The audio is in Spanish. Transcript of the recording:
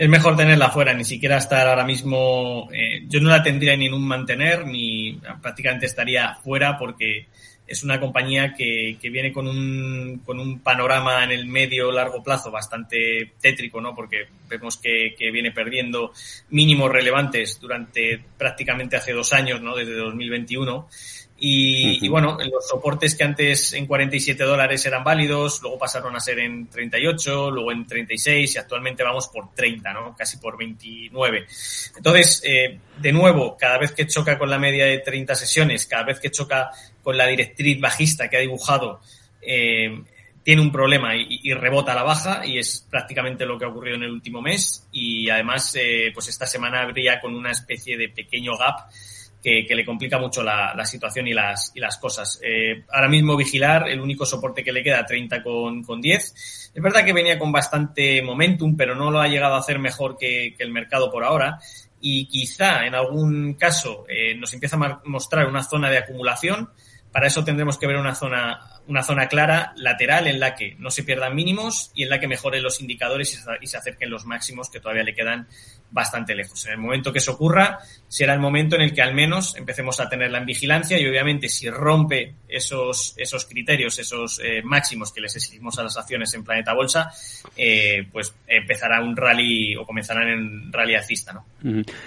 es mejor tenerla fuera, ni siquiera estar ahora mismo, eh, yo no la tendría ni en un mantener, ni prácticamente estaría fuera porque es una compañía que, que viene con un, con un panorama en el medio largo plazo bastante tétrico, ¿no? Porque vemos que, que viene perdiendo mínimos relevantes durante prácticamente hace dos años, ¿no? Desde 2021 y, y, bueno, los soportes que antes en 47 dólares eran válidos, luego pasaron a ser en 38, luego en 36 y actualmente vamos por 30, ¿no? Casi por 29. Entonces, eh, de nuevo, cada vez que choca con la media de 30 sesiones, cada vez que choca con la directriz bajista que ha dibujado, eh, tiene un problema y, y, rebota a la baja y es prácticamente lo que ha ocurrido en el último mes y además, eh, pues esta semana habría con una especie de pequeño gap que, le complica mucho la, la, situación y las, y las cosas. Eh, ahora mismo vigilar, el único soporte que le queda, 30 con, con 10. Es verdad que venía con bastante momentum, pero no lo ha llegado a hacer mejor que, que el mercado por ahora. Y quizá en algún caso eh, nos empieza a mostrar una zona de acumulación. Para eso tendremos que ver una zona, una zona clara lateral en la que no se pierdan mínimos y en la que mejoren los indicadores y se, acerquen los máximos que todavía le quedan bastante lejos. En el momento que eso ocurra, será el momento en el que al menos empecemos a tenerla en vigilancia y obviamente si rompe esos, esos criterios, esos eh, máximos que les exigimos a las acciones en Planeta Bolsa, eh, pues empezará un rally o comenzarán en rally alcista, ¿no?